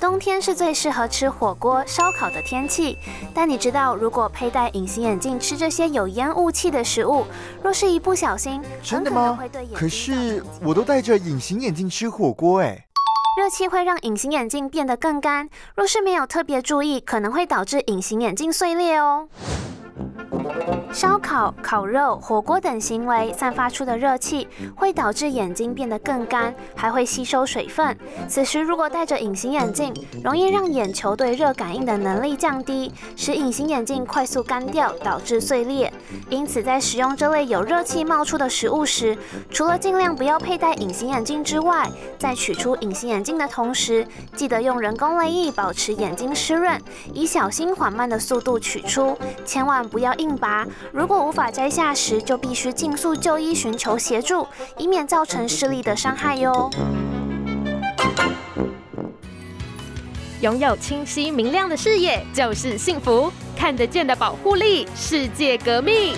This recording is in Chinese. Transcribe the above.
冬天是最适合吃火锅、烧烤的天气，但你知道，如果佩戴隐形眼镜吃这些有烟雾气的食物，若是一不小心，真的吗？可是我都戴着隐形眼镜吃火锅哎。热气会让隐形眼镜变得更干，若是没有特别注意，可能会导致隐形眼镜碎裂哦。烧烤、烤肉、火锅等行为散发出的热气会导致眼睛变得更干，还会吸收水分。此时如果戴着隐形眼镜，容易让眼球对热感应的能力降低，使隐形眼镜快速干掉，导致碎裂。因此，在使用这类有热气冒出的食物时，除了尽量不要佩戴隐形眼镜之外，在取出隐形眼镜的同时，记得用人工泪液保持眼睛湿润，以小心缓慢的速度取出，千万不要硬拔。如果无法摘下时，就必须尽速就医寻求协助，以免造成视力的伤害哟。拥有清晰明亮的视野就是幸福，看得见的保护力，世界革命。